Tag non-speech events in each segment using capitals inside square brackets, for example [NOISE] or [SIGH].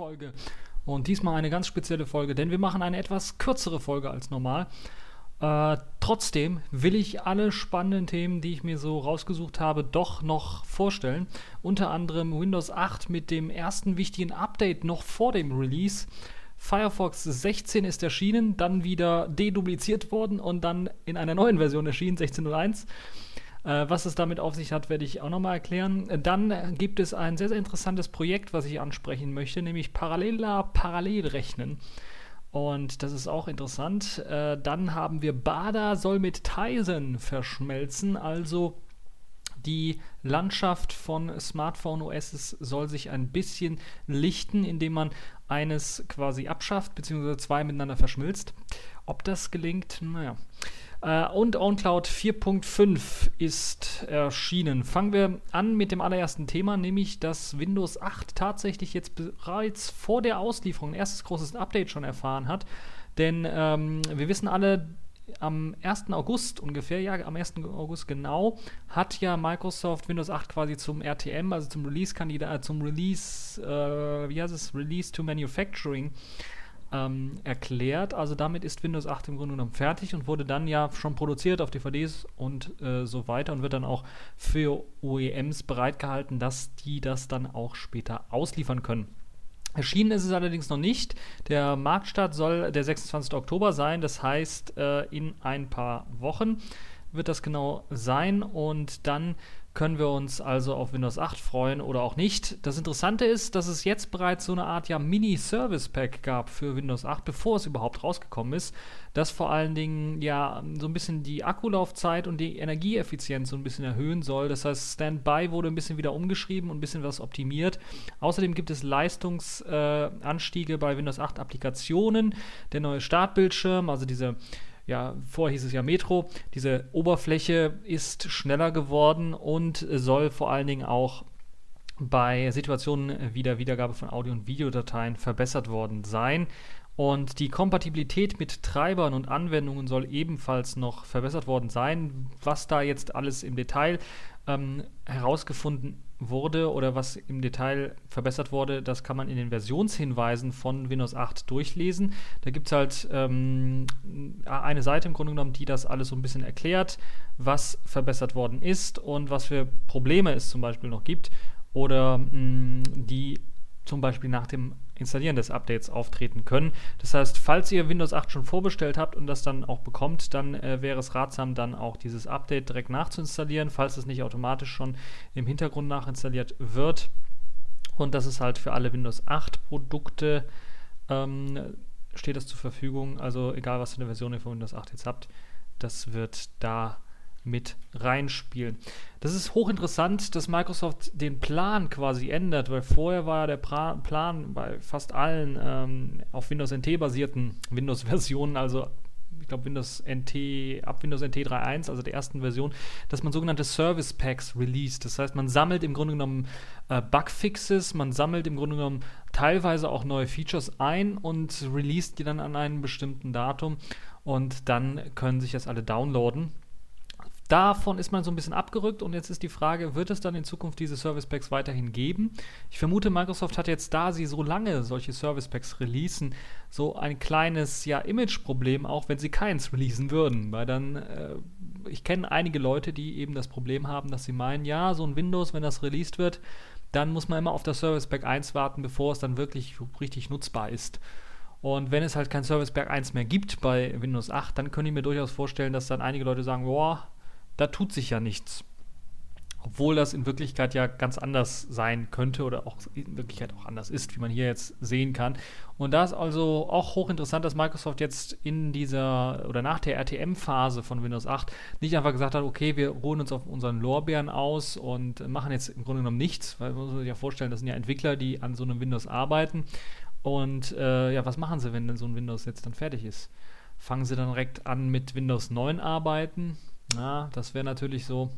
Podcast-Folge. Und diesmal eine ganz spezielle Folge, denn wir machen eine etwas kürzere Folge als normal. Äh, trotzdem will ich alle spannenden Themen, die ich mir so rausgesucht habe, doch noch vorstellen. Unter anderem Windows 8 mit dem ersten wichtigen Update noch vor dem Release. Firefox 16 ist erschienen, dann wieder dedupliziert worden und dann in einer neuen Version erschienen, 16.01. Äh, was es damit auf sich hat, werde ich auch nochmal erklären. Dann gibt es ein sehr, sehr interessantes Projekt, was ich ansprechen möchte, nämlich Paralleler Parallelrechnen. Und das ist auch interessant. Äh, dann haben wir Bada soll mit Tizen verschmelzen, also die Landschaft von Smartphone OS soll sich ein bisschen lichten, indem man eines quasi abschafft, beziehungsweise zwei miteinander verschmilzt. Ob das gelingt, naja. Äh, und OwnCloud 4.5 ist erschienen. Fangen wir an mit dem allerersten Thema, nämlich dass Windows 8 tatsächlich jetzt bereits vor der Auslieferung ein erstes großes Update schon erfahren hat. Denn ähm, wir wissen alle, am 1. August ungefähr, ja, am 1. August genau, hat ja Microsoft Windows 8 quasi zum RTM, also zum Release-Kandidat, äh, zum Release, äh, wie heißt es, Release to Manufacturing ähm, erklärt. Also damit ist Windows 8 im Grunde genommen fertig und wurde dann ja schon produziert auf DVDs und äh, so weiter und wird dann auch für OEMs bereitgehalten, dass die das dann auch später ausliefern können. Erschienen ist es allerdings noch nicht. Der Marktstart soll der 26. Oktober sein, das heißt äh, in ein paar Wochen wird das genau sein und dann können wir uns also auf Windows 8 freuen oder auch nicht. Das Interessante ist, dass es jetzt bereits so eine Art ja, Mini-Service-Pack gab für Windows 8, bevor es überhaupt rausgekommen ist, das vor allen Dingen ja so ein bisschen die Akkulaufzeit und die Energieeffizienz so ein bisschen erhöhen soll. Das heißt, Standby wurde ein bisschen wieder umgeschrieben und ein bisschen was optimiert. Außerdem gibt es Leistungsanstiege äh, bei Windows 8 Applikationen, der neue Startbildschirm, also diese ja, vorher hieß es ja Metro, diese Oberfläche ist schneller geworden und soll vor allen Dingen auch bei Situationen wie der Wiedergabe von Audio- und Videodateien verbessert worden sein. Und die Kompatibilität mit Treibern und Anwendungen soll ebenfalls noch verbessert worden sein. Was da jetzt alles im Detail ähm, herausgefunden wurde oder was im Detail verbessert wurde, das kann man in den Versionshinweisen von Windows 8 durchlesen. Da gibt es halt ähm, eine Seite im Grunde genommen, die das alles so ein bisschen erklärt, was verbessert worden ist und was für Probleme es zum Beispiel noch gibt oder mh, die zum Beispiel nach dem Installieren des Updates auftreten können. Das heißt, falls ihr Windows 8 schon vorbestellt habt und das dann auch bekommt, dann äh, wäre es ratsam, dann auch dieses Update direkt nachzuinstallieren, falls es nicht automatisch schon im Hintergrund nachinstalliert wird. Und das ist halt für alle Windows 8 Produkte ähm, steht das zur Verfügung. Also egal, was für eine Version ihr von Windows 8 jetzt habt, das wird da mit reinspielen. Das ist hochinteressant, dass Microsoft den Plan quasi ändert, weil vorher war ja der pra Plan bei fast allen ähm, auf Windows NT basierten [LAUGHS] Windows-Versionen, also ich glaube Windows NT, ab Windows NT 3.1, also der ersten Version, dass man sogenannte Service Packs released. Das heißt, man sammelt im Grunde genommen äh, Bugfixes, man sammelt im Grunde genommen teilweise auch neue Features ein und released die dann an einem bestimmten Datum und dann können sich das alle downloaden Davon ist man so ein bisschen abgerückt und jetzt ist die Frage, wird es dann in Zukunft diese Service Packs weiterhin geben? Ich vermute, Microsoft hat jetzt, da sie so lange solche Service Packs releasen, so ein kleines ja, Image-Problem, auch wenn sie keins releasen würden. Weil dann, äh, ich kenne einige Leute, die eben das Problem haben, dass sie meinen, ja, so ein Windows, wenn das released wird, dann muss man immer auf das Service Pack 1 warten, bevor es dann wirklich richtig nutzbar ist. Und wenn es halt kein Service Pack 1 mehr gibt bei Windows 8, dann könnte ich mir durchaus vorstellen, dass dann einige Leute sagen, boah, da tut sich ja nichts. Obwohl das in Wirklichkeit ja ganz anders sein könnte oder auch in Wirklichkeit auch anders ist, wie man hier jetzt sehen kann. Und da ist also auch hochinteressant, dass Microsoft jetzt in dieser oder nach der RTM-Phase von Windows 8 nicht einfach gesagt hat, okay, wir ruhen uns auf unseren Lorbeeren aus und machen jetzt im Grunde genommen nichts, weil man muss sich ja vorstellen, das sind ja Entwickler, die an so einem Windows arbeiten. Und äh, ja, was machen sie, wenn denn so ein Windows jetzt dann fertig ist? Fangen sie dann direkt an mit Windows 9 arbeiten? Na, das wäre natürlich so,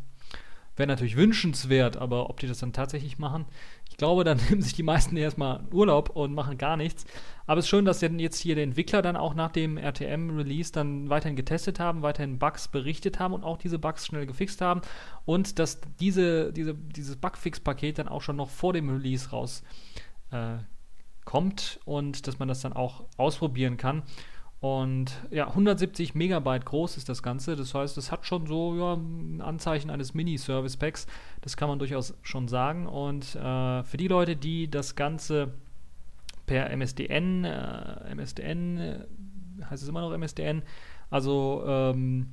wäre natürlich wünschenswert, aber ob die das dann tatsächlich machen, ich glaube, dann [LAUGHS] nehmen sich die meisten erstmal Urlaub und machen gar nichts. Aber es ist schön, dass jetzt hier die Entwickler dann auch nach dem RTM-Release dann weiterhin getestet haben, weiterhin Bugs berichtet haben und auch diese Bugs schnell gefixt haben und dass diese, diese, dieses Bugfix-Paket dann auch schon noch vor dem Release raus äh, und dass man das dann auch ausprobieren kann. Und ja, 170 Megabyte groß ist das Ganze. Das heißt, es hat schon so ja, ein Anzeichen eines Mini-Service-Packs. Das kann man durchaus schon sagen. Und äh, für die Leute, die das Ganze per MSDN, äh, MSDN, äh, heißt es immer noch MSDN, also ähm,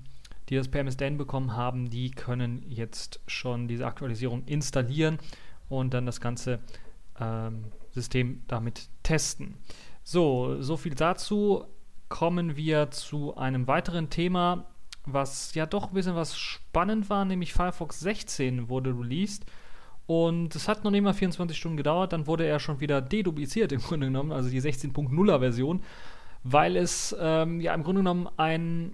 die das per MSDN bekommen haben, die können jetzt schon diese Aktualisierung installieren und dann das ganze ähm, System damit testen. So, so viel dazu kommen wir zu einem weiteren Thema, was ja doch ein bisschen was spannend war, nämlich Firefox 16 wurde released. Und es hat noch nicht mal 24 Stunden gedauert, dann wurde er schon wieder dedupliziert im [LAUGHS] Grunde genommen, also die 16.0er Version, weil es ähm, ja im Grunde genommen ein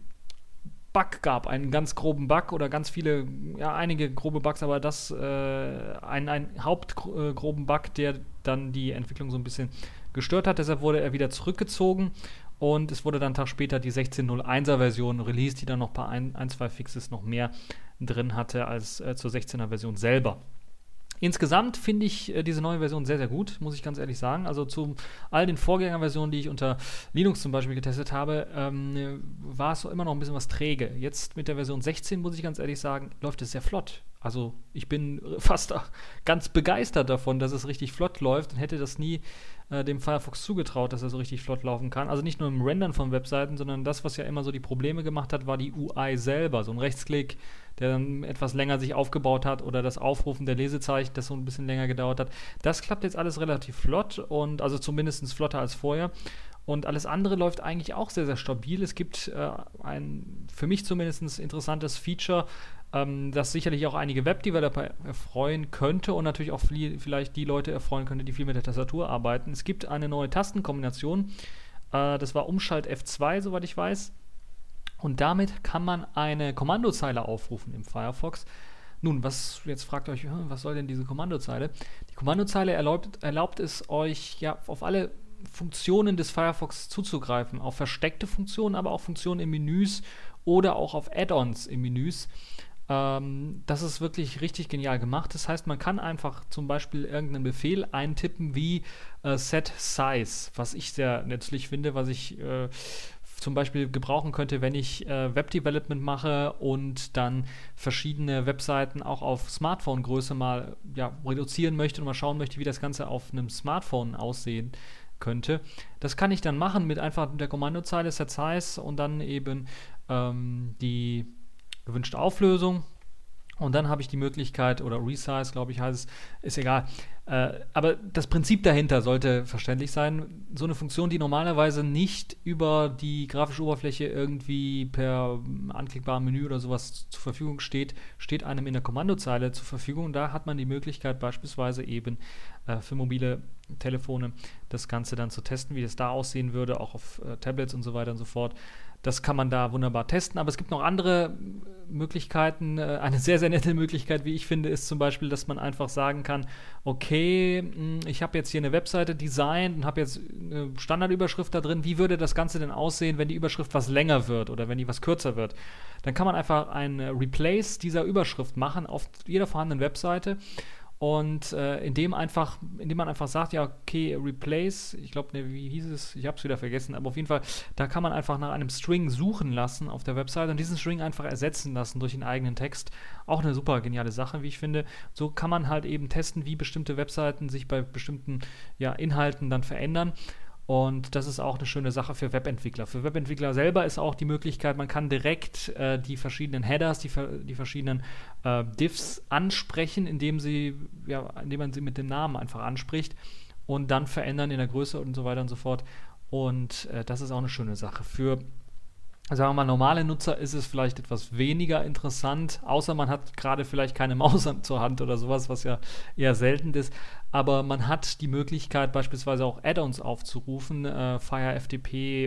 Bug gab, einen ganz groben Bug oder ganz viele, ja, einige grobe Bugs, aber das, äh, ein, ein hauptgroben äh, Bug, der dann die Entwicklung so ein bisschen gestört hat. Deshalb wurde er wieder zurückgezogen und es wurde dann einen Tag später die 16.01er Version released, die dann noch ein paar ein, zwei Fixes noch mehr drin hatte als äh, zur 16er Version selber. Insgesamt finde ich äh, diese neue Version sehr, sehr gut, muss ich ganz ehrlich sagen. Also zu all den Vorgängerversionen, die ich unter Linux zum Beispiel getestet habe, ähm, war es immer noch ein bisschen was träge. Jetzt mit der Version 16, muss ich ganz ehrlich sagen, läuft es sehr flott. Also ich bin fast [LAUGHS] ganz begeistert davon, dass es richtig flott läuft und hätte das nie äh, dem Firefox zugetraut, dass er so richtig flott laufen kann. Also nicht nur im Rendern von Webseiten, sondern das, was ja immer so die Probleme gemacht hat, war die UI selber. So ein Rechtsklick, der dann etwas länger sich aufgebaut hat oder das Aufrufen der Lesezeichen, das so ein bisschen länger gedauert hat. Das klappt jetzt alles relativ flott und also zumindest flotter als vorher. Und alles andere läuft eigentlich auch sehr, sehr stabil. Es gibt äh, ein für mich zumindest interessantes Feature, ähm, das sicherlich auch einige Webdeveloper erfreuen könnte und natürlich auch viel, vielleicht die Leute erfreuen könnte, die viel mit der Tastatur arbeiten. Es gibt eine neue Tastenkombination. Äh, das war Umschalt F2, soweit ich weiß. Und damit kann man eine Kommandozeile aufrufen im Firefox. Nun, was jetzt fragt euch, was soll denn diese Kommandozeile? Die Kommandozeile erlaubt, erlaubt es euch ja auf alle Funktionen des Firefox zuzugreifen, auf versteckte Funktionen, aber auch Funktionen in Menüs oder auch auf Add-ons in Menüs. Ähm, das ist wirklich richtig genial gemacht. Das heißt, man kann einfach zum Beispiel irgendeinen Befehl eintippen wie äh, Set Size, was ich sehr nützlich finde, was ich äh, zum Beispiel gebrauchen könnte, wenn ich äh, Web-Development mache und dann verschiedene Webseiten auch auf Smartphone-Größe mal ja, reduzieren möchte und mal schauen möchte, wie das Ganze auf einem Smartphone aussehen könnte. Das kann ich dann machen mit einfach der Kommandozeile Set Size und dann eben ähm, die gewünschte Auflösung. Und dann habe ich die Möglichkeit, oder Resize, glaube ich, heißt es, ist egal. Äh, aber das Prinzip dahinter sollte verständlich sein. So eine Funktion, die normalerweise nicht über die grafische Oberfläche irgendwie per anklickbarem Menü oder sowas zur Verfügung steht, steht einem in der Kommandozeile zur Verfügung. Da hat man die Möglichkeit, beispielsweise eben äh, für mobile Telefone das Ganze dann zu testen, wie es da aussehen würde, auch auf äh, Tablets und so weiter und so fort. Das kann man da wunderbar testen. Aber es gibt noch andere Möglichkeiten. Äh, eine sehr, sehr nette Möglichkeit, wie ich finde, ist zum Beispiel, dass man einfach sagen kann, okay, ich habe jetzt hier eine Webseite designt und habe jetzt eine Standardüberschrift da drin. Wie würde das Ganze denn aussehen, wenn die Überschrift was länger wird oder wenn die was kürzer wird? Dann kann man einfach ein Replace dieser Überschrift machen auf jeder vorhandenen Webseite und äh, indem einfach, indem man einfach sagt, ja, okay, replace, ich glaube, ne, wie hieß es, ich habe es wieder vergessen, aber auf jeden Fall, da kann man einfach nach einem String suchen lassen auf der Website und diesen String einfach ersetzen lassen durch den eigenen Text. Auch eine super geniale Sache, wie ich finde. So kann man halt eben testen, wie bestimmte Webseiten sich bei bestimmten ja, Inhalten dann verändern. Und das ist auch eine schöne Sache für Webentwickler. Für Webentwickler selber ist auch die Möglichkeit, man kann direkt äh, die verschiedenen Headers, die, die verschiedenen äh, Diffs ansprechen, indem, sie, ja, indem man sie mit dem Namen einfach anspricht und dann verändern in der Größe und so weiter und so fort. Und äh, das ist auch eine schöne Sache. Für sagen wir mal, normale Nutzer ist es vielleicht etwas weniger interessant, außer man hat gerade vielleicht keine Maus zur Hand oder sowas, was ja eher selten ist. Aber man hat die Möglichkeit, beispielsweise auch Add-ons aufzurufen. Äh, Fire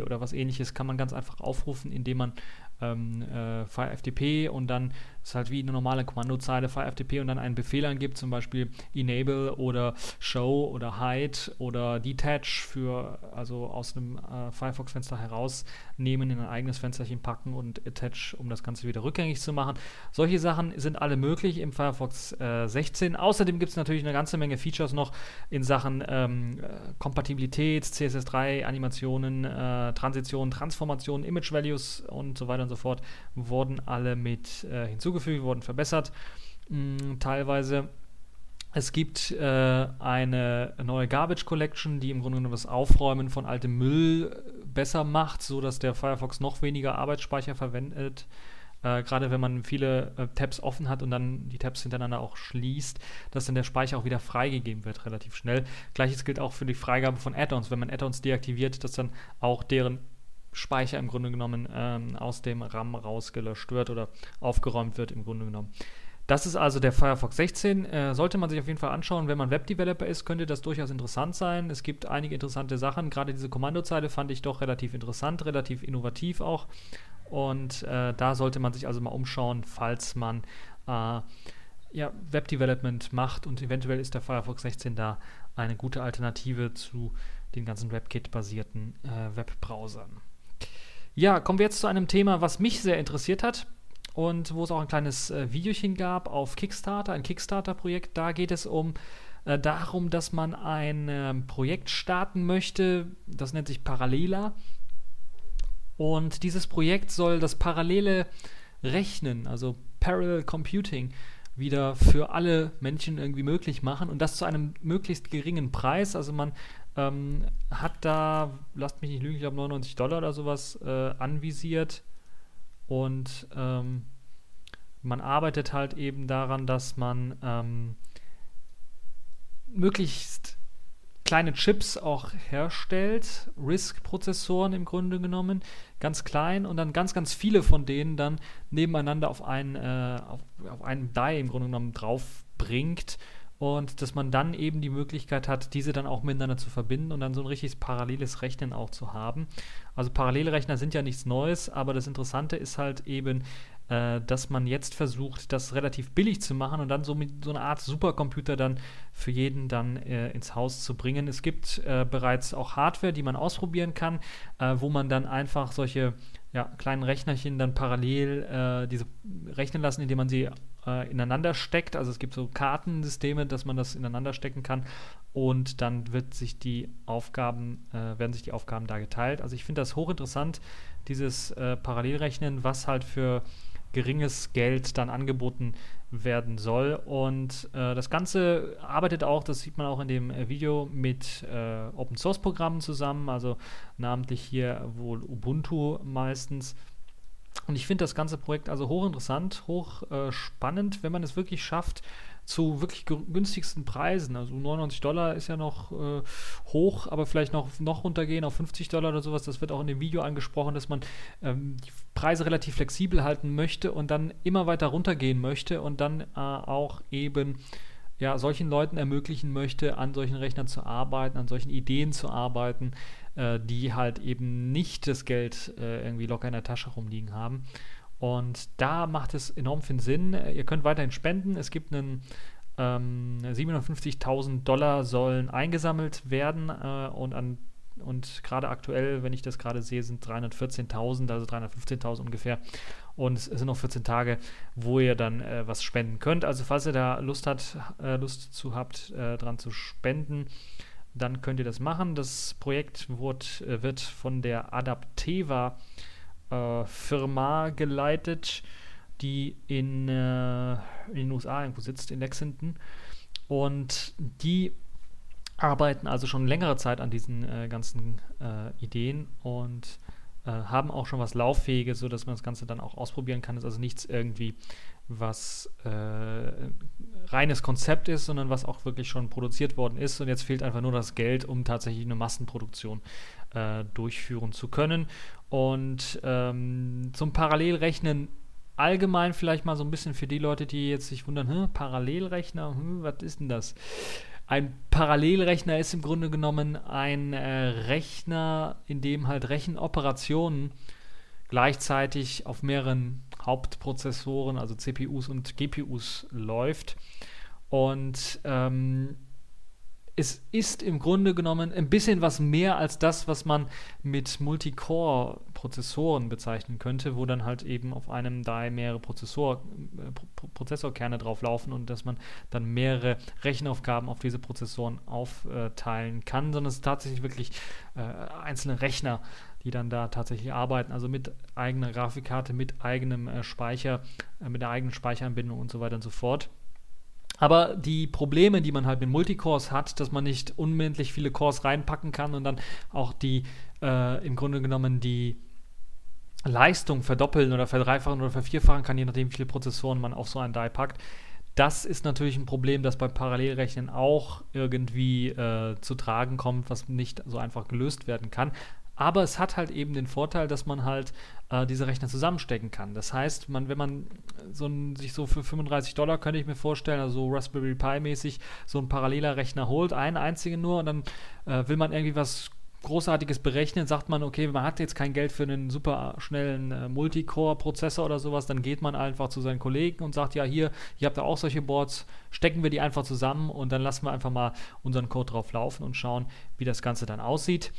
oder was ähnliches kann man ganz einfach aufrufen, indem man ähm, äh, Fire FTP und dann ist halt wie eine normale Kommandozeile FTP und dann einen Befehl angibt, zum Beispiel enable oder show oder hide oder detach für, also aus einem äh, Firefox-Fenster herausnehmen, in ein eigenes Fensterchen packen und attach, um das Ganze wieder rückgängig zu machen. Solche Sachen sind alle möglich im Firefox äh, 16. Außerdem gibt es natürlich eine ganze Menge Features noch in Sachen ähm, äh, Kompatibilität, CSS3, Animationen, äh, Transitionen, Transformationen, Image Values und so weiter und so fort, wurden alle mit äh, hinzugefügt, wurden verbessert. Mh, mm, teilweise. Es gibt äh, eine neue Garbage Collection, die im Grunde genommen das Aufräumen von altem Müll besser macht, sodass der Firefox noch weniger Arbeitsspeicher verwendet. Äh, Gerade wenn man viele äh, Tabs offen hat und dann die Tabs hintereinander auch schließt, dass dann der Speicher auch wieder freigegeben wird, relativ schnell. Gleiches gilt auch für die Freigabe von Add-ons. Wenn man Add-ons deaktiviert, dass dann auch deren Speicher im Grunde genommen ähm, aus dem RAM rausgelöscht wird oder aufgeräumt wird im Grunde genommen. Das ist also der Firefox 16. Äh, sollte man sich auf jeden Fall anschauen. Wenn man Webdeveloper ist, könnte das durchaus interessant sein. Es gibt einige interessante Sachen. Gerade diese Kommandozeile fand ich doch relativ interessant, relativ innovativ auch. Und äh, da sollte man sich also mal umschauen, falls man äh, ja, Webdevelopment macht und eventuell ist der Firefox 16 da eine gute Alternative zu den ganzen WebKit-basierten äh, Webbrowsern. Ja, kommen wir jetzt zu einem Thema, was mich sehr interessiert hat und wo es auch ein kleines äh, Videochen gab auf Kickstarter, ein Kickstarter-Projekt. Da geht es um äh, darum, dass man ein ähm, Projekt starten möchte, das nennt sich Parallela. Und dieses Projekt soll das parallele Rechnen, also Parallel Computing, wieder für alle Menschen irgendwie möglich machen und das zu einem möglichst geringen Preis. Also man ähm, hat da, lasst mich nicht lügen, ich glaube 99 Dollar oder sowas äh, anvisiert. Und ähm, man arbeitet halt eben daran, dass man ähm, möglichst kleine Chips auch herstellt, RISC-Prozessoren im Grunde genommen, ganz klein und dann ganz, ganz viele von denen dann nebeneinander auf, ein, äh, auf, auf einen Die im Grunde genommen drauf bringt und dass man dann eben die Möglichkeit hat, diese dann auch miteinander zu verbinden und dann so ein richtiges paralleles Rechnen auch zu haben. Also Parallelrechner sind ja nichts Neues, aber das Interessante ist halt eben, äh, dass man jetzt versucht, das relativ billig zu machen und dann so mit so einer Art Supercomputer dann für jeden dann äh, ins Haus zu bringen. Es gibt äh, bereits auch Hardware, die man ausprobieren kann, äh, wo man dann einfach solche ja, kleinen Rechnerchen dann parallel äh, diese rechnen lassen, indem man sie äh, ineinander steckt. Also es gibt so Kartensysteme, dass man das ineinander stecken kann und dann wird sich die Aufgaben, werden sich die Aufgaben da geteilt. Also ich finde das hochinteressant, dieses Parallelrechnen, was halt für geringes Geld dann angeboten werden soll. Und äh, das Ganze arbeitet auch, das sieht man auch in dem äh, Video, mit äh, Open Source Programmen zusammen, also namentlich hier wohl Ubuntu meistens. Und ich finde das ganze Projekt also hochinteressant, hochspannend, äh, wenn man es wirklich schafft, zu wirklich günstigsten Preisen. Also 99 Dollar ist ja noch äh, hoch, aber vielleicht noch, noch runtergehen auf 50 Dollar oder sowas. Das wird auch in dem Video angesprochen, dass man ähm, die Preise relativ flexibel halten möchte und dann immer weiter runtergehen möchte und dann äh, auch eben ja, solchen Leuten ermöglichen möchte, an solchen Rechnern zu arbeiten, an solchen Ideen zu arbeiten, äh, die halt eben nicht das Geld äh, irgendwie locker in der Tasche rumliegen haben. Und da macht es enorm viel Sinn. Ihr könnt weiterhin spenden. Es gibt einen ähm, 750.000 Dollar sollen eingesammelt werden äh, und an und gerade aktuell, wenn ich das gerade sehe, sind 314.000, also 315.000 ungefähr. Und es sind noch 14 Tage, wo ihr dann äh, was spenden könnt. Also falls ihr da Lust, hat, äh, Lust zu habt, äh, dran zu spenden, dann könnt ihr das machen. Das Projekt wird, äh, wird von der Adapteva äh, Firma geleitet, die in, äh, in den USA irgendwo sitzt, in Lexington. Und die arbeiten also schon längere Zeit an diesen äh, ganzen äh, Ideen und äh, haben auch schon was Lauffähiges, sodass man das Ganze dann auch ausprobieren kann. Das ist also nichts irgendwie, was äh, reines Konzept ist, sondern was auch wirklich schon produziert worden ist. Und jetzt fehlt einfach nur das Geld, um tatsächlich eine Massenproduktion äh, durchführen zu können. Und ähm, zum Parallelrechnen allgemein vielleicht mal so ein bisschen für die Leute, die jetzt sich wundern, hm, Parallelrechner, hm, was ist denn das? Ein Parallelrechner ist im Grunde genommen ein äh, Rechner, in dem halt Rechenoperationen gleichzeitig auf mehreren Hauptprozessoren, also CPUs und GPUs läuft. Und ähm, es ist im Grunde genommen ein bisschen was mehr als das, was man mit Multicore-Prozessoren bezeichnen könnte, wo dann halt eben auf einem DAI mehrere Prozessor, äh, Prozessorkerne drauf laufen und dass man dann mehrere Rechenaufgaben auf diese Prozessoren aufteilen kann, sondern es ist tatsächlich wirklich äh, einzelne Rechner, die dann da tatsächlich arbeiten, also mit eigener Grafikkarte, mit eigenem äh, Speicher, äh, mit der eigenen Speicheranbindung und so weiter und so fort. Aber die Probleme, die man halt mit Multicores hat, dass man nicht unendlich viele Cores reinpacken kann und dann auch die, äh, im Grunde genommen die Leistung verdoppeln oder verdreifachen oder vervierfachen kann, je nachdem, wie viele Prozessoren man auf so ein Die packt. Das ist natürlich ein Problem, das beim Parallelrechnen auch irgendwie äh, zu tragen kommt, was nicht so einfach gelöst werden kann. Aber es hat halt eben den Vorteil, dass man halt äh, diese Rechner zusammenstecken kann. Das heißt, man, wenn man so ein, sich so für 35 Dollar, könnte ich mir vorstellen, also so Raspberry Pi mäßig, so ein paralleler Rechner holt, einen einzigen nur, und dann äh, will man irgendwie was Großartiges berechnen, sagt man, okay, man hat jetzt kein Geld für einen super schnellen äh, Multicore-Prozessor oder sowas, dann geht man einfach zu seinen Kollegen und sagt, ja, hier, ihr habt da auch solche Boards, stecken wir die einfach zusammen und dann lassen wir einfach mal unseren Code drauf laufen und schauen, wie das Ganze dann aussieht.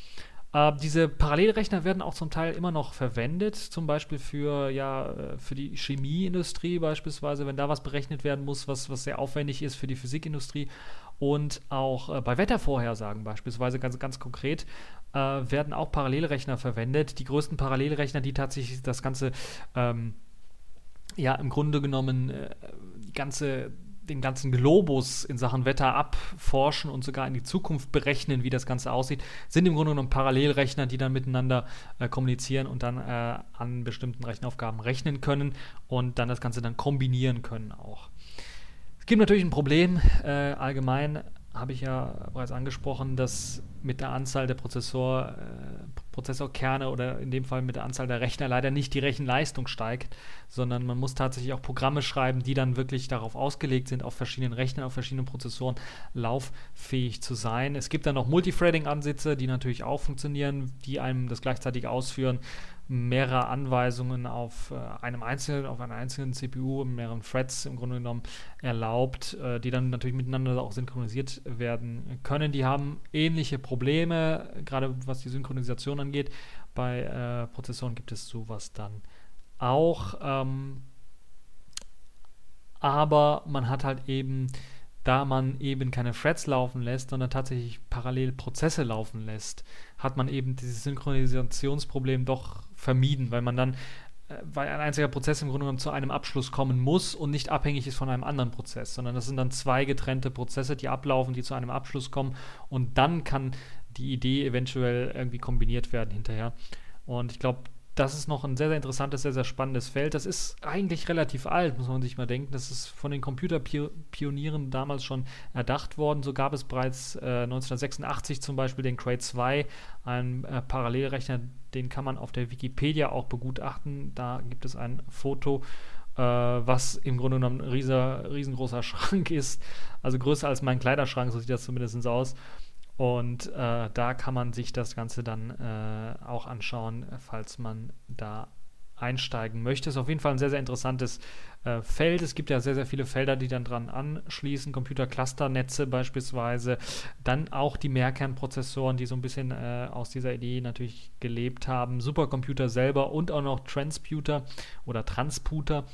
Äh, diese Parallelrechner werden auch zum Teil immer noch verwendet, zum Beispiel für, ja, äh, für die Chemieindustrie beispielsweise, wenn da was berechnet werden muss, was, was sehr aufwendig ist für die Physikindustrie. Und auch äh, bei Wettervorhersagen beispielsweise ganz, ganz konkret äh, werden auch Parallelrechner verwendet. Die größten Parallelrechner, die tatsächlich das Ganze ähm, ja im Grunde genommen äh, die ganze den ganzen Globus in Sachen Wetter abforschen und sogar in die Zukunft berechnen, wie das Ganze aussieht, sind im Grunde genommen Parallelrechner, die dann miteinander äh, kommunizieren und dann äh, an bestimmten Rechenaufgaben rechnen können und dann das Ganze dann kombinieren können auch. Es gibt natürlich ein Problem äh, allgemein habe ich ja bereits angesprochen, dass mit der Anzahl der Prozessor, äh, Prozessorkerne oder in dem Fall mit der Anzahl der Rechner leider nicht die Rechenleistung steigt, sondern man muss tatsächlich auch Programme schreiben, die dann wirklich darauf ausgelegt sind, auf verschiedenen Rechnern, auf verschiedenen Prozessoren lauffähig zu sein. Es gibt dann noch Multithreading-Ansätze, die natürlich auch funktionieren, die einem das gleichzeitig ausführen mehrere Anweisungen auf äh, einem einzelnen, auf einer einzelnen CPU, mehreren Threads im Grunde genommen erlaubt, äh, die dann natürlich miteinander auch synchronisiert werden können. Die haben ähnliche Probleme, gerade was die Synchronisation angeht. Bei äh, Prozessoren gibt es sowas dann auch. Ähm, aber man hat halt eben da man eben keine Threads laufen lässt, sondern tatsächlich parallel Prozesse laufen lässt, hat man eben dieses Synchronisationsproblem doch vermieden, weil man dann, äh, weil ein einziger Prozess im Grunde genommen zu einem Abschluss kommen muss und nicht abhängig ist von einem anderen Prozess, sondern das sind dann zwei getrennte Prozesse, die ablaufen, die zu einem Abschluss kommen und dann kann die Idee eventuell irgendwie kombiniert werden hinterher. Und ich glaube, das ist noch ein sehr, sehr interessantes, sehr, sehr spannendes Feld. Das ist eigentlich relativ alt, muss man sich mal denken. Das ist von den Computerpionieren damals schon erdacht worden. So gab es bereits äh, 1986 zum Beispiel den Cray 2, einen äh, Parallelrechner, den kann man auf der Wikipedia auch begutachten. Da gibt es ein Foto, äh, was im Grunde genommen ein riesengroßer [LAUGHS] Schrank ist. Also größer als mein Kleiderschrank, so sieht das zumindest aus. Und äh, da kann man sich das Ganze dann äh, auch anschauen, falls man da einsteigen möchte. Ist auf jeden Fall ein sehr, sehr interessantes äh, Feld. Es gibt ja sehr, sehr viele Felder, die dann dran anschließen. Computerclusternetze beispielsweise. Dann auch die Mehrkernprozessoren, die so ein bisschen äh, aus dieser Idee natürlich gelebt haben. Supercomputer selber und auch noch Transputer oder Transputer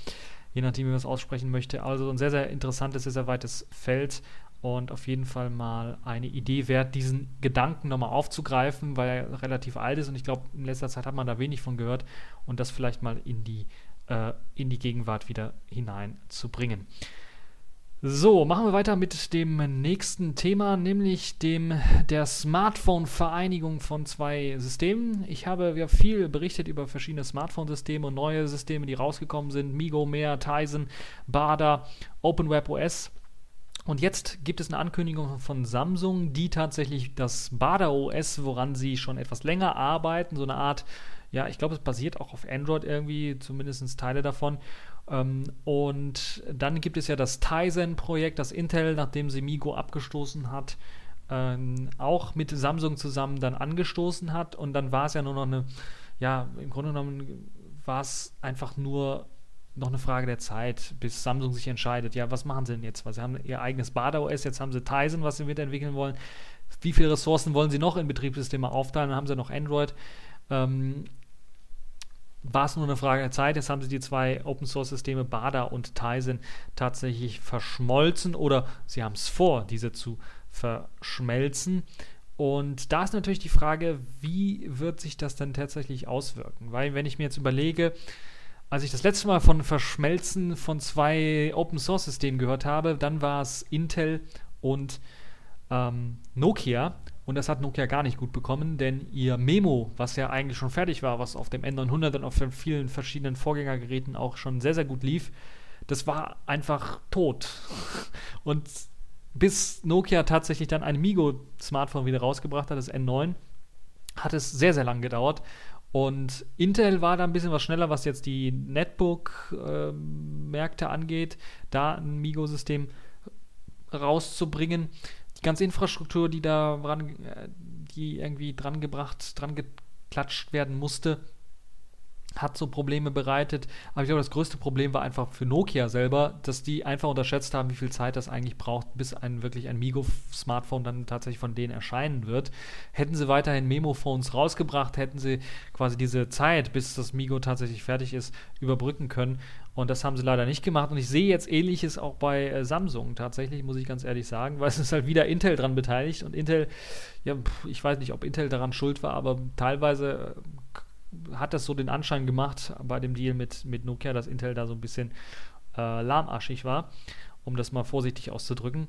je nachdem, wie man es aussprechen möchte. Also ein sehr, sehr interessantes, sehr, sehr weites Feld und auf jeden Fall mal eine Idee wert, diesen Gedanken nochmal aufzugreifen, weil er relativ alt ist und ich glaube, in letzter Zeit hat man da wenig von gehört und das vielleicht mal in die, äh, in die Gegenwart wieder hineinzubringen. So, machen wir weiter mit dem nächsten Thema, nämlich dem der Smartphone-Vereinigung von zwei Systemen. Ich habe ja viel berichtet über verschiedene Smartphone-Systeme und neue Systeme, die rausgekommen sind: Migo, Mea, Tizen, Bada, OpenWebOS. Und jetzt gibt es eine Ankündigung von Samsung, die tatsächlich das Bada OS, woran sie schon etwas länger arbeiten, so eine Art, ja, ich glaube, es basiert auch auf Android irgendwie, zumindest Teile davon. Ähm, und dann gibt es ja das Tizen-Projekt, das Intel, nachdem sie Migo abgestoßen hat, ähm, auch mit Samsung zusammen dann angestoßen hat. Und dann war es ja nur noch eine, ja, im Grunde genommen war es einfach nur noch eine Frage der Zeit, bis Samsung sich entscheidet, ja, was machen sie denn jetzt? Weil sie haben ihr eigenes BADA-OS, jetzt haben sie Tizen, was sie mitentwickeln wollen. Wie viele Ressourcen wollen sie noch in Betriebssysteme aufteilen? Dann haben sie noch Android. Ähm, war es nur eine Frage der Zeit. Jetzt haben sie die zwei Open Source Systeme BADA und Tizen tatsächlich verschmolzen oder sie haben es vor, diese zu verschmelzen. Und da ist natürlich die Frage, wie wird sich das dann tatsächlich auswirken? Weil, wenn ich mir jetzt überlege, als ich das letzte Mal von Verschmelzen von zwei Open Source Systemen gehört habe, dann war es Intel und ähm, Nokia. Und das hat Nokia gar nicht gut bekommen, denn ihr Memo, was ja eigentlich schon fertig war, was auf dem N900 und auf vielen verschiedenen Vorgängergeräten auch schon sehr, sehr gut lief, das war einfach tot. [LAUGHS] Und bis Nokia tatsächlich dann ein Migo-Smartphone wieder rausgebracht hat, das N9, hat es sehr, sehr lang gedauert. Und Intel war da ein bisschen was schneller, was jetzt die Netbook-Märkte äh, angeht, da ein Migo-System rauszubringen. Die ganze Infrastruktur, die da ran, äh, die irgendwie dran gebracht, dran geklatscht werden musste, hat so Probleme bereitet. Aber ich glaube, das größte Problem war einfach für Nokia selber, dass die einfach unterschätzt haben, wie viel Zeit das eigentlich braucht, bis ein wirklich ein Migo-Smartphone dann tatsächlich von denen erscheinen wird. Hätten sie weiterhin Memo-Phones rausgebracht, hätten sie quasi diese Zeit, bis das Migo tatsächlich fertig ist, überbrücken können. Und das haben sie leider nicht gemacht. Und ich sehe jetzt Ähnliches auch bei äh, Samsung tatsächlich, muss ich ganz ehrlich sagen, weil [LAUGHS] es ist halt wieder Intel dran beteiligt. Und Intel, ja, ich weiß nicht, ob Intel daran schuld war, aber teilweise äh, hat das so den Anschein gemacht bei dem Deal mit, mit Nokia, dass Intel da so ein bisschen äh, lahmarschig war, um das mal vorsichtig auszudrücken.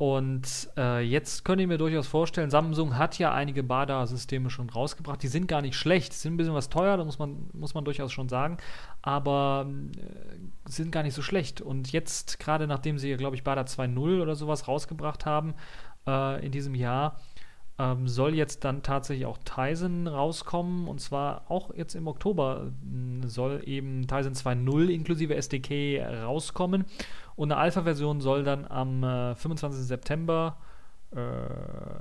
Und äh, jetzt könnt ihr mir durchaus vorstellen, Samsung hat ja einige BADA-Systeme schon rausgebracht. Die sind gar nicht schlecht, sind ein bisschen was teuer, da muss man, muss man durchaus schon sagen, aber äh, sind gar nicht so schlecht. Und jetzt, gerade nachdem sie, glaube ich, BADA 2.0 oder sowas rausgebracht haben äh, in diesem Jahr, ähm, soll jetzt dann tatsächlich auch Tizen rauskommen. Und zwar auch jetzt im Oktober äh, soll eben Tizen 2.0 inklusive SDK rauskommen. Und eine Alpha-Version soll dann am äh, 25. September, äh,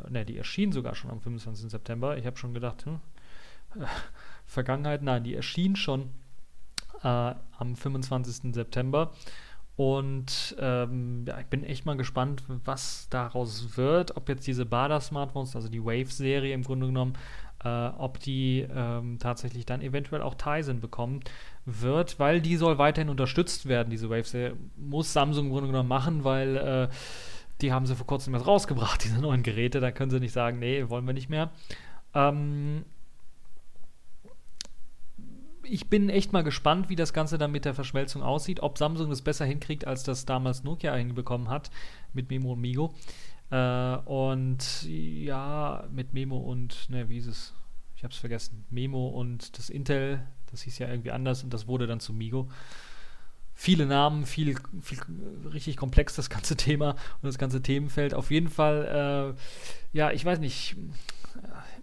ne, die erschien sogar schon am 25. September. Ich habe schon gedacht, hm, äh, Vergangenheit, nein, die erschien schon äh, am 25. September. Und ähm, ja, ich bin echt mal gespannt, was daraus wird. Ob jetzt diese Bada-Smartphones, also die Wave-Serie im Grunde genommen, äh, ob die ähm, tatsächlich dann eventuell auch Tizen bekommen wird, weil die soll weiterhin unterstützt werden, diese Wave-Serie. Muss Samsung im Grunde genommen machen, weil äh, die haben sie vor kurzem erst rausgebracht, [LAUGHS] diese neuen Geräte. Da können sie nicht sagen, nee, wollen wir nicht mehr. Ähm, ich bin echt mal gespannt, wie das Ganze dann mit der Verschmelzung aussieht, ob Samsung das besser hinkriegt, als das damals Nokia hinbekommen hat mit Memo und Migo. Äh, und ja, mit Memo und, ne, wie ist es? Ich hab's vergessen. Memo und das Intel, das hieß ja irgendwie anders und das wurde dann zu Migo. Viele Namen, viel, viel richtig komplex das ganze [LAUGHS] Thema und das ganze Themenfeld. Auf jeden Fall, äh, ja, ich weiß nicht.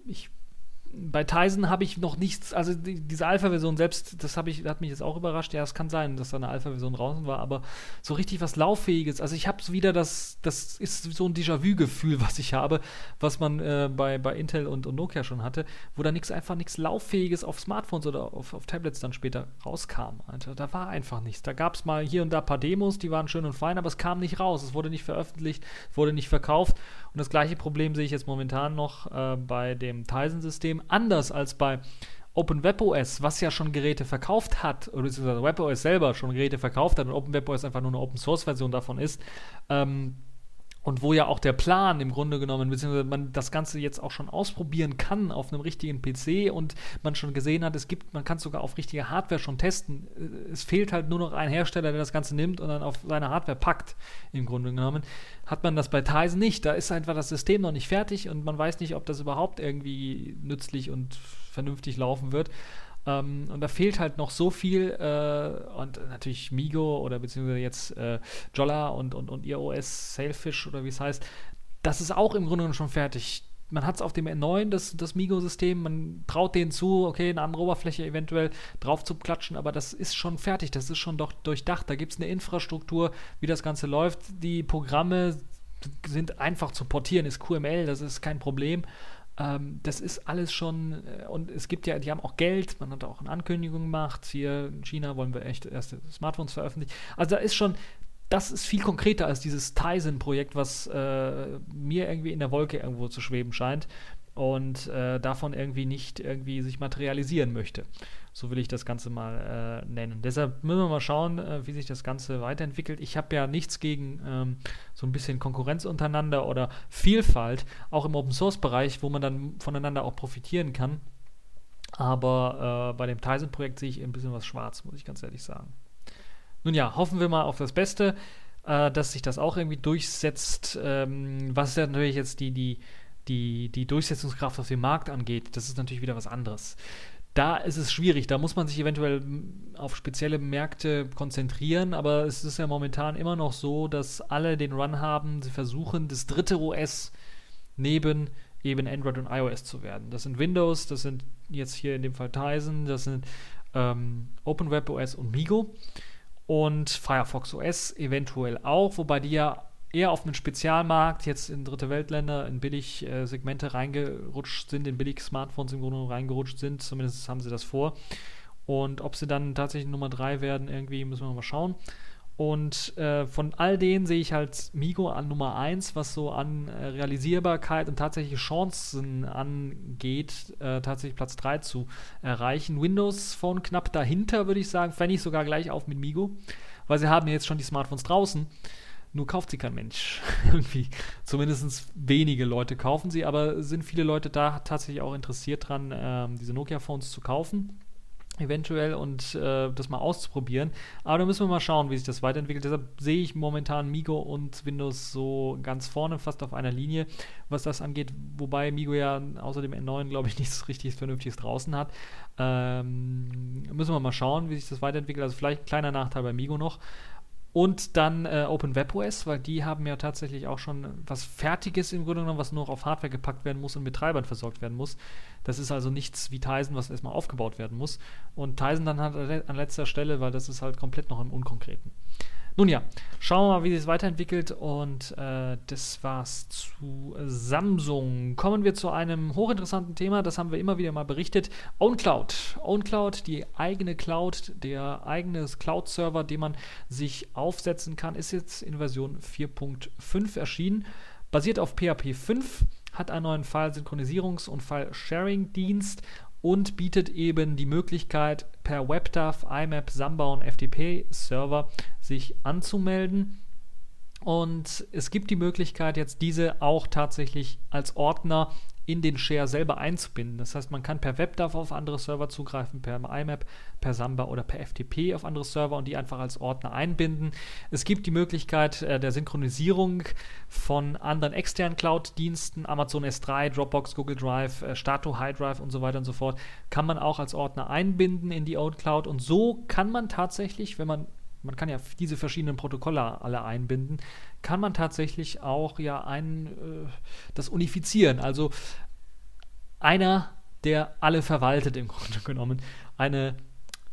Ich bei Tyson habe ich noch nichts, also die, diese Alpha-Version selbst, das ich, hat mich jetzt auch überrascht. Ja, es kann sein, dass da eine Alpha-Version draußen war, aber so richtig was Lauffähiges. Also ich habe es wieder, das, das ist so ein Déjà-vu-Gefühl, [LAUGHS] was ich habe, was man äh, bei, bei Intel und, und Nokia schon hatte, wo da nichts einfach nichts Lauffähiges auf Smartphones oder auf, auf Tablets dann später rauskam. Alter. Da war einfach nichts. Da gab es mal hier und da ein paar Demos, die waren schön und fein, aber es kam nicht raus. Es wurde nicht veröffentlicht, wurde nicht verkauft. Und das gleiche Problem sehe ich jetzt momentan noch äh, bei dem Tizen-System anders als bei OpenWebOS, was ja schon Geräte verkauft hat, oder beziehungsweise WebOS selber schon Geräte verkauft hat und OpenWebOS einfach nur eine Open-Source-Version davon ist, ähm, und wo ja auch der Plan im Grunde genommen, beziehungsweise man das Ganze jetzt auch schon ausprobieren kann auf einem richtigen PC und man schon gesehen hat, es gibt, man kann es sogar auf richtige Hardware schon testen. Es fehlt halt nur noch ein Hersteller, der das Ganze nimmt und dann auf seine Hardware packt, im Grunde genommen. Hat man das bei Tizen nicht. Da ist einfach das System noch nicht fertig und man weiß nicht, ob das überhaupt irgendwie nützlich und vernünftig laufen wird. Ähm, und da fehlt halt noch so viel. Äh, und natürlich Migo oder beziehungsweise jetzt äh, Jolla und, und, und ihr OS Sailfish oder wie es heißt. Das ist auch im Grunde schon fertig. Man hat es auf dem N9, das, das Migo-System, man traut denen zu, okay, eine andere Oberfläche eventuell drauf zu klatschen, aber das ist schon fertig, das ist schon doch durchdacht. Da gibt es eine Infrastruktur, wie das Ganze läuft. Die Programme sind einfach zu portieren, ist QML, das ist kein Problem. Ähm, das ist alles schon, äh, und es gibt ja, die haben auch Geld, man hat auch eine Ankündigung gemacht, hier in China wollen wir echt erste Smartphones veröffentlichen. Also da ist schon, das ist viel konkreter als dieses Tizen-Projekt, was äh, mir irgendwie in der Wolke irgendwo zu schweben scheint und äh, davon irgendwie nicht irgendwie sich materialisieren möchte. So will ich das Ganze mal äh, nennen. Deshalb müssen wir mal schauen, äh, wie sich das Ganze weiterentwickelt. Ich habe ja nichts gegen ähm, so ein bisschen Konkurrenz untereinander oder Vielfalt, auch im Open Source Bereich, wo man dann voneinander auch profitieren kann. Aber äh, bei dem Tizen-Projekt sehe ich ein bisschen was schwarz, muss ich ganz ehrlich sagen. Nun ja, hoffen wir mal auf das Beste, äh, dass sich das auch irgendwie durchsetzt. Ähm, was ja natürlich jetzt die, die, die, die Durchsetzungskraft auf dem Markt angeht, das ist natürlich wieder was anderes da ist es schwierig. Da muss man sich eventuell auf spezielle Märkte konzentrieren, aber es ist ja momentan immer noch so, dass alle den Run haben. Sie versuchen, das dritte OS neben eben Android und iOS zu werden. Das sind Windows, das sind jetzt hier in dem Fall Tizen, das sind ähm, OpenWebOS und Migo und Firefox OS eventuell auch, wobei die ja eher auf einen Spezialmarkt, jetzt in dritte Weltländer, in Billig-Segmente reingerutscht sind, in Billig-Smartphones im Grunde reingerutscht sind. Zumindest haben sie das vor. Und ob sie dann tatsächlich Nummer 3 werden, irgendwie müssen wir mal schauen. Und äh, von all denen sehe ich halt Migo an Nummer 1, was so an äh, Realisierbarkeit und tatsächliche Chancen angeht, äh, tatsächlich Platz 3 zu erreichen. Windows Phone knapp dahinter, würde ich sagen, fände ich sogar gleich auf mit Migo, weil sie haben jetzt schon die Smartphones draußen nur kauft sie kein Mensch. [LAUGHS] Irgendwie. Zumindest wenige Leute kaufen sie, aber sind viele Leute da tatsächlich auch interessiert dran, ähm, diese Nokia-Phones zu kaufen? Eventuell und äh, das mal auszuprobieren. Aber da müssen wir mal schauen, wie sich das weiterentwickelt. Deshalb sehe ich momentan Migo und Windows so ganz vorne, fast auf einer Linie, was das angeht. Wobei Migo ja außer dem N9, glaube ich, [LAUGHS] nichts richtig Vernünftiges draußen hat. Ähm, müssen wir mal schauen, wie sich das weiterentwickelt. Also vielleicht ein kleiner Nachteil bei Migo noch. Und dann äh, OpenWebOS, weil die haben ja tatsächlich auch schon was Fertiges im Grunde genommen, was nur auf Hardware gepackt werden muss und mit Treibern versorgt werden muss. Das ist also nichts wie Tizen, was erstmal aufgebaut werden muss. Und Tizen dann halt an letzter Stelle, weil das ist halt komplett noch im Unkonkreten. Nun ja, schauen wir mal, wie sich es weiterentwickelt. Und äh, das war's zu Samsung. Kommen wir zu einem hochinteressanten Thema, das haben wir immer wieder mal berichtet. OwnCloud. OwnCloud, die eigene Cloud, der eigene Cloud-Server, den man sich aufsetzen kann, ist jetzt in Version 4.5 erschienen. Basiert auf PHP 5, hat einen neuen File-Synchronisierungs- und File-Sharing-Dienst und bietet eben die Möglichkeit, per WebDAV, IMAP, Samba und FTP-Server sich anzumelden. Und es gibt die Möglichkeit, jetzt diese auch tatsächlich als Ordner in den Share selber einzubinden. Das heißt, man kann per WebDAV auf andere Server zugreifen, per IMAP, per Samba oder per FTP auf andere Server und die einfach als Ordner einbinden. Es gibt die Möglichkeit äh, der Synchronisierung von anderen externen Cloud-Diensten, Amazon S3, Dropbox, Google Drive, äh, Stato, High Drive und so weiter und so fort, kann man auch als Ordner einbinden in die Old Cloud und so kann man tatsächlich, wenn man man kann ja diese verschiedenen Protokolle alle einbinden, kann man tatsächlich auch ja ein, äh, das unifizieren. Also einer, der alle verwaltet im [LAUGHS] Grunde genommen. Eine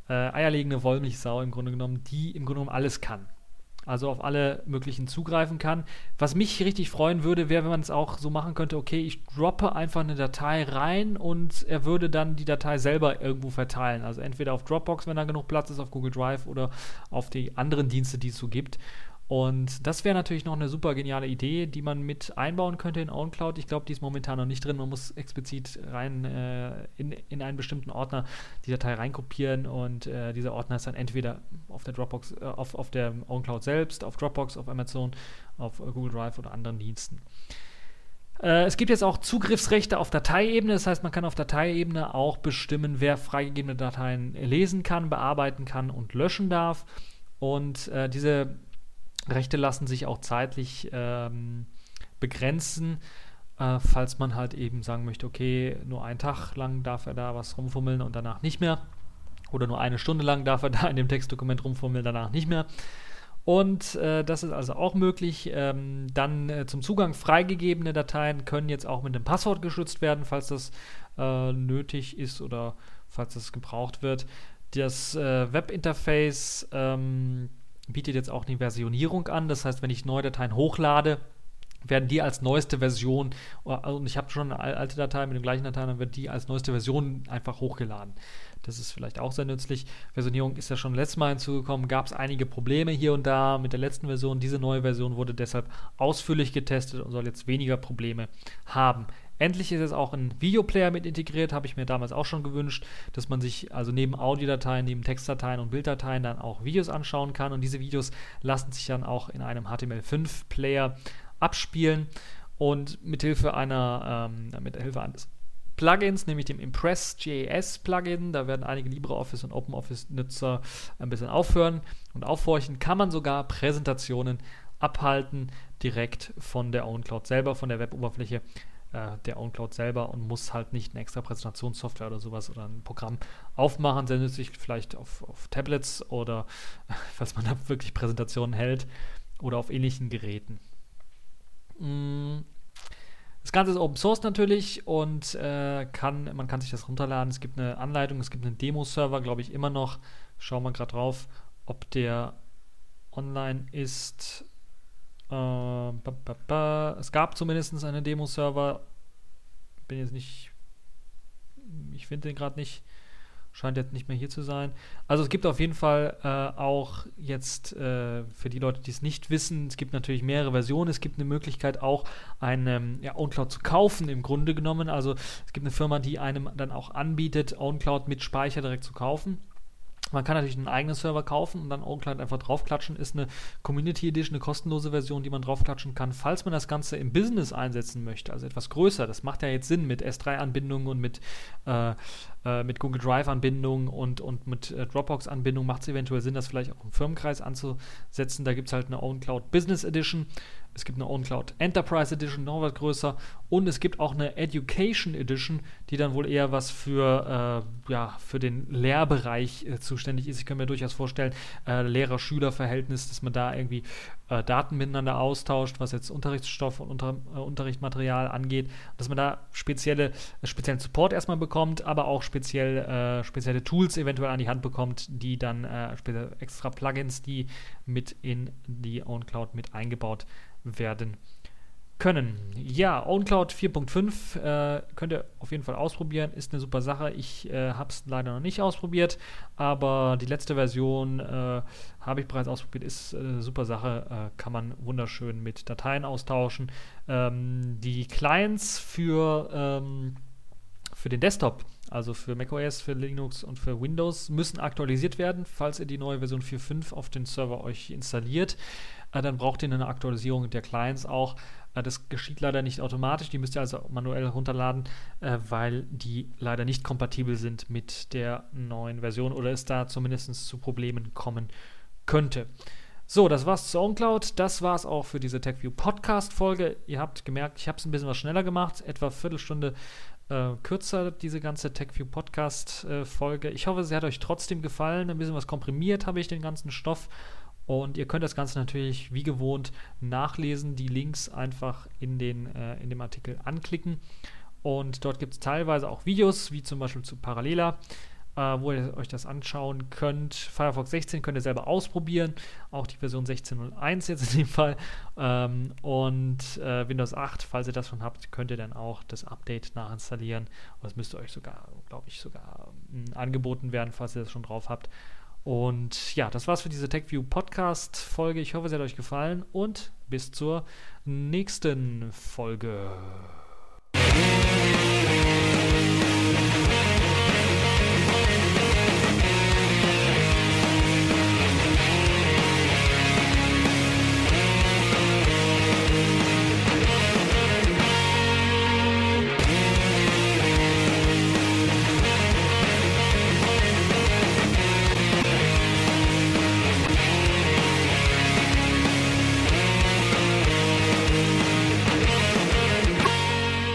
äh, eierlegende Wollmilchsau im Grunde genommen, die im Grunde genommen alles kann. Also auf alle möglichen zugreifen kann. Was mich richtig freuen würde, wäre, wenn man es auch so machen könnte, okay, ich droppe einfach eine Datei rein und er würde dann die Datei selber irgendwo verteilen. Also entweder auf Dropbox, wenn da genug Platz ist, auf Google Drive oder auf die anderen Dienste, die es so gibt. Und das wäre natürlich noch eine super geniale Idee, die man mit einbauen könnte in OwnCloud. Ich glaube, die ist momentan noch nicht drin. Man muss explizit rein äh, in, in einen bestimmten Ordner die Datei reinkopieren und äh, dieser Ordner ist dann entweder auf der Dropbox, äh, auf, auf der OwnCloud selbst, auf Dropbox, auf Amazon, auf Google Drive oder anderen Diensten. Äh, es gibt jetzt auch Zugriffsrechte auf Dateiebene, das heißt, man kann auf Dateiebene auch bestimmen, wer freigegebene Dateien lesen kann, bearbeiten kann und löschen darf. Und äh, diese Rechte lassen sich auch zeitlich ähm, begrenzen, äh, falls man halt eben sagen möchte, okay, nur einen Tag lang darf er da was rumfummeln und danach nicht mehr. Oder nur eine Stunde lang darf er da in dem Textdokument rumfummeln, danach nicht mehr. Und äh, das ist also auch möglich. Ähm, dann äh, zum Zugang freigegebene Dateien können jetzt auch mit dem Passwort geschützt werden, falls das äh, nötig ist oder falls das gebraucht wird. Das äh, Webinterface ähm, bietet jetzt auch eine Versionierung an. Das heißt, wenn ich neue Dateien hochlade, werden die als neueste Version, und ich habe schon eine alte Datei mit den gleichen Dateien, dann wird die als neueste Version einfach hochgeladen. Das ist vielleicht auch sehr nützlich. Versionierung ist ja schon letztes Mal hinzugekommen, gab es einige Probleme hier und da mit der letzten Version. Diese neue Version wurde deshalb ausführlich getestet und soll jetzt weniger Probleme haben. Endlich ist jetzt auch ein Videoplayer mit integriert, habe ich mir damals auch schon gewünscht, dass man sich also neben Audiodateien, neben Textdateien und Bilddateien dann auch Videos anschauen kann. Und diese Videos lassen sich dann auch in einem HTML5-Player abspielen und mithilfe einer, ähm, mit Hilfe eines Plugins, nämlich dem Impress.js Plugin, da werden einige LibreOffice und OpenOffice-Nutzer ein bisschen aufhören und aufhorchen, kann man sogar Präsentationen abhalten, direkt von der OwnCloud selber, von der Weboberfläche äh, der OwnCloud selber und muss halt nicht eine extra Präsentationssoftware oder sowas oder ein Programm aufmachen. Sehr nützlich vielleicht auf, auf Tablets oder [LAUGHS] falls man da wirklich Präsentationen hält oder auf ähnlichen Geräten. Mm. Das Ganze ist Open Source natürlich und äh, kann, man kann sich das runterladen. Es gibt eine Anleitung, es gibt einen Demo-Server, glaube ich, immer noch. Schauen wir gerade drauf, ob der online ist. Äh, ba, ba, ba. Es gab zumindest einen Demo-Server. Bin jetzt nicht. Ich finde den gerade nicht scheint jetzt nicht mehr hier zu sein. Also es gibt auf jeden Fall äh, auch jetzt äh, für die Leute, die es nicht wissen, es gibt natürlich mehrere Versionen. Es gibt eine Möglichkeit auch eine ja, OwnCloud zu kaufen im Grunde genommen. Also es gibt eine Firma, die einem dann auch anbietet, OwnCloud mit Speicher direkt zu kaufen. Man kann natürlich einen eigenen Server kaufen und dann OwnCloud einfach draufklatschen. Ist eine Community Edition, eine kostenlose Version, die man draufklatschen kann. Falls man das Ganze im Business einsetzen möchte, also etwas größer, das macht ja jetzt Sinn mit S3-Anbindungen und mit, äh, äh, mit Google Drive-Anbindungen und, und mit äh, Dropbox-Anbindungen, macht es eventuell Sinn, das vielleicht auch im Firmenkreis anzusetzen. Da gibt es halt eine OwnCloud Business Edition es gibt eine OwnCloud Enterprise Edition, noch was größer. Und es gibt auch eine Education Edition, die dann wohl eher was für, äh, ja, für den Lehrbereich äh, zuständig ist. Ich kann mir durchaus vorstellen, äh, Lehrer-Schüler-Verhältnis, dass man da irgendwie äh, Daten miteinander austauscht, was jetzt Unterrichtsstoff und Unter äh, Unterrichtsmaterial angeht, dass man da spezielle, äh, speziellen Support erstmal bekommt, aber auch speziell, spezielle Tools eventuell an die Hand bekommt, die dann extra Plugins, die mit in die OwnCloud mit eingebaut werden können. Ja, OwnCloud 4.5 äh, könnt ihr auf jeden Fall ausprobieren. Ist eine super Sache. Ich äh, habe es leider noch nicht ausprobiert, aber die letzte Version äh, habe ich bereits ausprobiert. Ist eine super Sache. Äh, kann man wunderschön mit Dateien austauschen. Ähm, die Clients für, ähm, für den Desktop also für macOS, für Linux und für Windows, müssen aktualisiert werden, falls ihr die neue Version 4.5 auf den Server euch installiert. Äh, dann braucht ihr eine Aktualisierung der Clients auch. Äh, das geschieht leider nicht automatisch, die müsst ihr also manuell runterladen, äh, weil die leider nicht kompatibel sind mit der neuen Version oder es da zumindest zu Problemen kommen könnte. So, das war's zu OnCloud. Das war's auch für diese TechView Podcast-Folge. Ihr habt gemerkt, ich habe es ein bisschen was schneller gemacht, etwa Viertelstunde äh, kürzer, diese ganze TechView Podcast-Folge. ich hoffe, sie hat euch trotzdem gefallen. Ein bisschen was komprimiert habe ich den ganzen Stoff. Und ihr könnt das Ganze natürlich wie gewohnt nachlesen, die Links einfach in, den, äh, in dem Artikel anklicken. Und dort gibt es teilweise auch Videos, wie zum Beispiel zu Parallela, äh, wo ihr euch das anschauen könnt. Firefox 16 könnt ihr selber ausprobieren, auch die Version 16.01 jetzt in dem Fall. Ähm, und äh, Windows 8, falls ihr das schon habt, könnt ihr dann auch das Update nachinstallieren. Und das müsste euch sogar, glaube ich, sogar äh, angeboten werden, falls ihr das schon drauf habt. Und ja, das war's für diese TechView Podcast Folge. Ich hoffe, es hat euch gefallen und bis zur nächsten Folge.